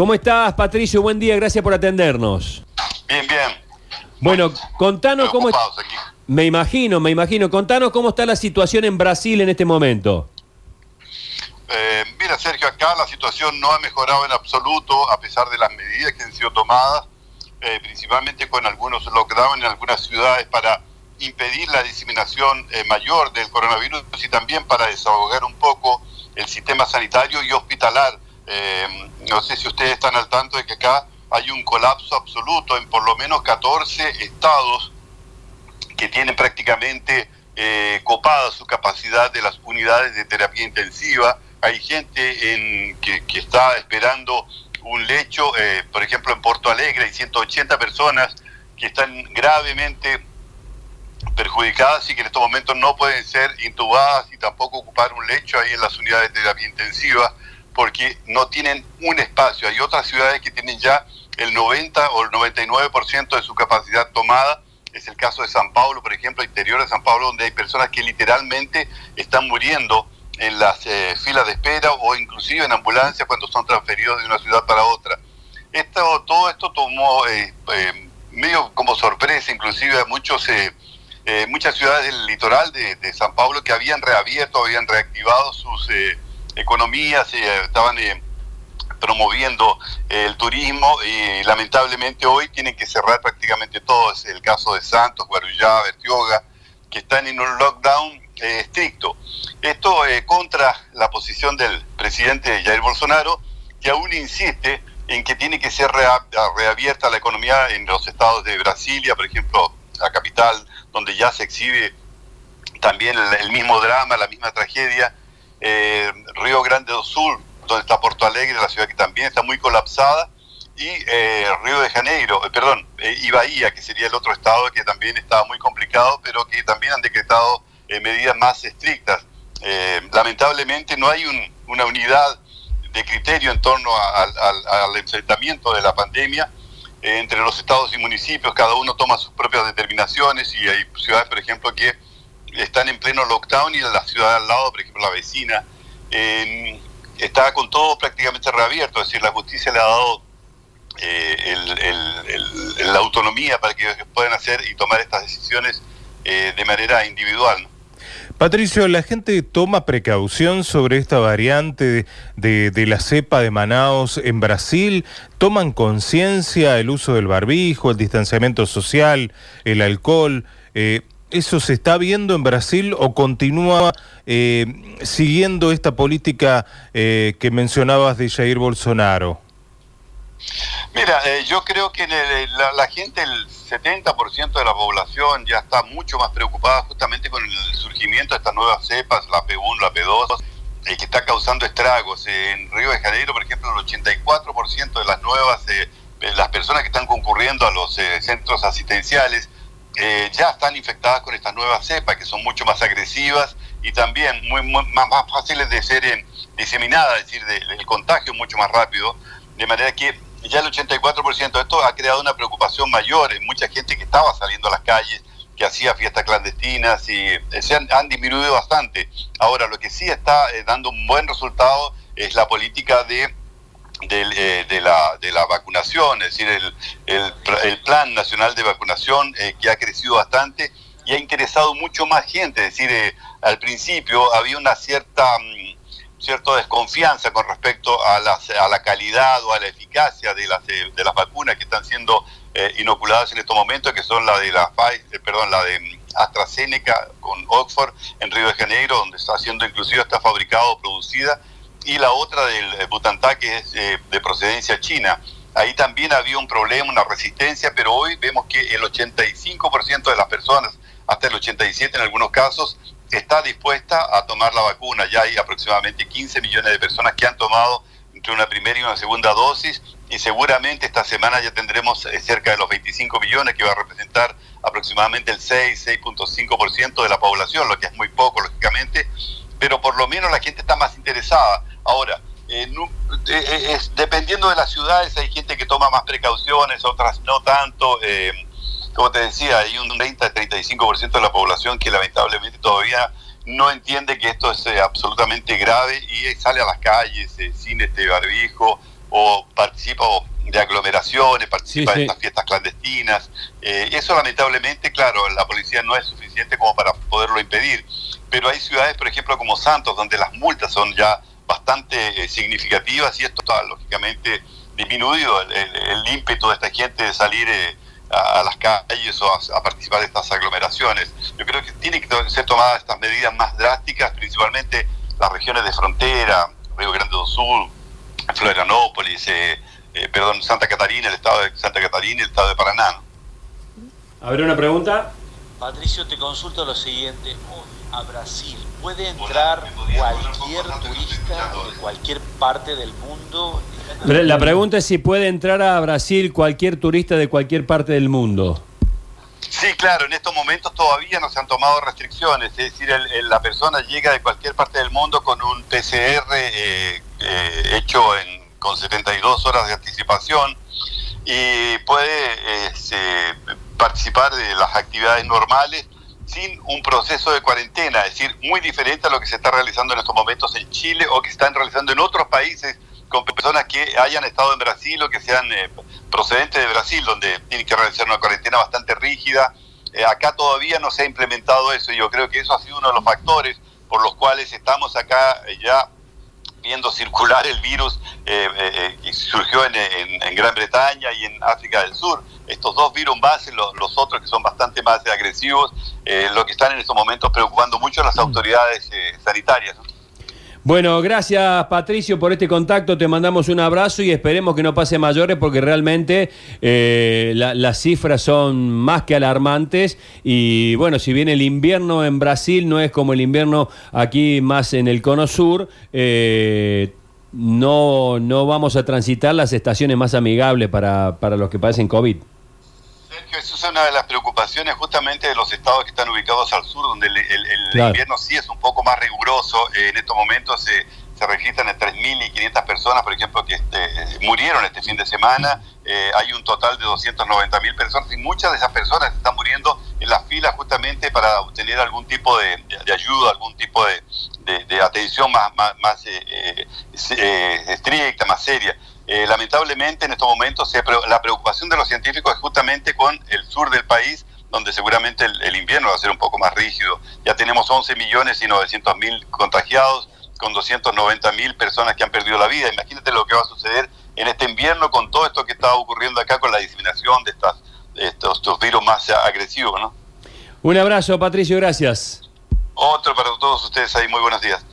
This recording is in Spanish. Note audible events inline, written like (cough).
¿Cómo estás, Patricio? Buen día, gracias por atendernos. Bien, bien. Bueno, contanos cómo... Aquí. Me imagino, me imagino. Contanos cómo está la situación en Brasil en este momento. Eh, mira, Sergio, acá la situación no ha mejorado en absoluto a pesar de las medidas que han sido tomadas, eh, principalmente con algunos lockdowns en algunas ciudades para impedir la diseminación eh, mayor del coronavirus y también para desahogar un poco el sistema sanitario y hospitalar. Eh, no sé si ustedes están al tanto de que acá hay un colapso absoluto en por lo menos 14 estados que tienen prácticamente eh, copada su capacidad de las unidades de terapia intensiva. Hay gente en, que, está esperando un lecho, eh, por ejemplo en Porto Alegre hay 180 personas que están gravemente perjudicadas y que en estos momentos no pueden ser intubadas y tampoco ocupar un lecho ahí en las unidades de terapia intensiva porque no tienen un espacio. Hay otras ciudades que tienen ya el 90 o el 99% de su capacidad tomada. Es el caso de San Paulo, por ejemplo, interior de San Paulo, donde hay personas que literalmente están muriendo en las eh, filas de espera o inclusive en ambulancia cuando son transferidos de una ciudad para otra. Esto, todo esto tomó eh, eh, medio como sorpresa, inclusive a muchos, eh, eh, muchas ciudades del litoral de, de, San Pablo que habían reabierto, habían reactivado sus eh, economías, eh, estaban promoviendo el turismo y lamentablemente hoy tienen que cerrar prácticamente todo. Es el caso de Santos, Guarujá, Bertioga, que están en un lockdown estricto. Esto contra la posición del presidente Jair Bolsonaro, que aún insiste en que tiene que ser reabierta la economía en los estados de Brasilia, por ejemplo, la capital, donde ya se exhibe también el mismo drama, la misma tragedia. Eh, Río Grande do Sul, donde está Porto Alegre, la ciudad que también está muy colapsada, y eh, Río de Janeiro, eh, perdón, y Bahía, que sería el otro estado que también estaba muy complicado, pero que también han decretado medidas más estrictas. lamentablemente no hay un, una unidad de criterio en torno al, enfrentamiento de la pandemia entre los estados y municipios, cada uno toma sus propias determinaciones y hay ciudades, por ejemplo, que están en pleno lockdown y la ciudad al lado, por ejemplo, la vecina, eh, está con todo prácticamente reabierto, es decir, la justicia le ha dado eh, la autonomía para que puedan hacer y tomar estas decisiones de manera individual. Patricio, ¿la gente toma precaución sobre esta variante de, de, de, la cepa de Manaos en Brasil? ¿Toman conciencia el uso del barbijo, el distanciamiento social, el alcohol? Eh, ¿Eso se está viendo en Brasil o continúa eh, siguiendo esta política eh, que mencionabas de Jair Bolsonaro? Mira, eh, yo creo que la, gente, el 70% de la población ya está mucho más preocupada justamente con el surgimiento de estas nuevas cepas, la P1, la P2, eh, que está causando estragos. En Río de Janeiro, por ejemplo, el 84% de las nuevas, eh, las personas que están concurriendo a los centros asistenciales, ya están infectadas con estas nuevas cepas, que son mucho más agresivas y también muy, más, fáciles de ser diseminadas, es decir, de, el contagio mucho más rápido, de manera que ya el 84% de esto ha creado una preocupación mayor en mucha gente que estaba saliendo a las calles, que hacía fiestas clandestinas y eh, se han, han disminuido bastante. Ahora, lo que sí está eh, dando un buen resultado es la política de, de, eh, de, la, de la vacunación, es decir, el, el, el Plan Nacional de Vacunación eh, que ha crecido bastante y ha interesado mucho más gente. Es decir, eh, al principio había una cierta... Um, cierta desconfianza con respecto a, las, a la calidad o a la eficacia de las, de las vacunas que están siendo inoculadas en estos momentos, que son la de la Pfizer, perdón, la de AstraZeneca con Oxford en Río de Janeiro, donde está siendo inclusive está fabricado o producida, y la otra del Butantan, que es eh, de procedencia china. Ahí también había un problema, una resistencia, pero hoy vemos que el 85% de las personas, hasta el 87% en algunos casos, está dispuesta a tomar la vacuna. Ya hay aproximadamente 15 millones de personas que han tomado entre una primera y una segunda dosis y seguramente esta semana ya tendremos cerca de los 25 millones que va a representar aproximadamente el 6, 6.5% de la población, lo que es muy poco, lógicamente, pero por lo menos la gente está más interesada. Ahora, eh, no, eh, es, dependiendo de las ciudades hay gente que toma más precauciones, otras no tanto. Eh, como te decía, hay un 30-35% de la población que lamentablemente todavía no entiende que esto es absolutamente grave y sale a las calles sin este barbijo o participa de aglomeraciones, participa de estas fiestas clandestinas. Eso lamentablemente, claro, la policía no es suficiente como para poderlo impedir. Pero hay ciudades, por ejemplo, como Santos, donde las multas son ya bastante eh, significativas y esto ha lógicamente disminuido el, ímpetu de esta gente de salir eh, a, las calles o a, participar de estas aglomeraciones. Yo creo que tienen que ser tomadas estas medidas más drásticas, principalmente las regiones de frontera, Río Grande do Sul, Florianópolis, eh, eh, perdón, Santa Catarina, el estado de Santa Catarina y el estado de Paraná. A ver, una pregunta. Patricio, te consulto lo siguiente. a Brasil, ¿puede entrar cualquier turista de cualquier parte del mundo? La pregunta es si puede entrar a Brasil cualquier turista de cualquier parte del mundo. Sí, claro, en estos momentos todavía no se han tomado restricciones, es decir, la persona llega de cualquier parte del mundo con un PCR eh, eh, hecho en, con 72 horas de anticipación y puede este, participar de las actividades normales sin un proceso de cuarentena, es decir, muy diferente a lo que se está realizando en estos momentos en Chile o que se están realizando en otros países con personas que hayan estado en Brasil o que sean eh, procedentes de Brasil, donde tienen que realizar una cuarentena bastante rígida. Eh, acá todavía no se ha implementado eso y yo creo que eso ha sido uno de los factores por los cuales estamos acá eh, ya viendo (laughs) circular el virus que surgió en, Gran Bretaña y en África del Sur. Estos dos virus base, los, los otros que son bastante más agresivos, lo que están en estos momentos preocupando mucho a las autoridades sanitarias. Bueno, gracias Patricio por este contacto, te mandamos un abrazo y esperemos que no pase mayores porque realmente eh, las cifras son más que alarmantes y bueno, si bien el invierno en Brasil no es como el invierno aquí más en el cono sur, eh, no, no vamos a transitar las estaciones más amigables para, para los que padecen COVID. Sergio, esa es una de las preocupaciones justamente de los estados que están ubicados al sur, donde el, invierno sí es un poco más riguroso. Eh, en estos momentos se, se registran 3.500 personas, por ejemplo, que este, murieron este fin de semana. Eh, hay un total de 290.000 personas y muchas de esas personas están muriendo en las filas justamente para obtener algún tipo de, ayuda, algún tipo de, atención más, más, eh, estricta, más seria. Eh, lamentablemente en estos momentos la preocupación de los científicos es justamente con el sur del país, donde seguramente el, invierno va a ser un poco más rígido. Ya tenemos 11 millones y 900 mil contagiados, con 290 mil personas que han perdido la vida. Imagínate lo que va a suceder en este invierno con todo esto que está ocurriendo acá, con la diseminación de, estas, estos, estos virus más agresivos. ¿no? Un abrazo, Patricio, gracias. Otro para todos ustedes ahí, muy buenos días.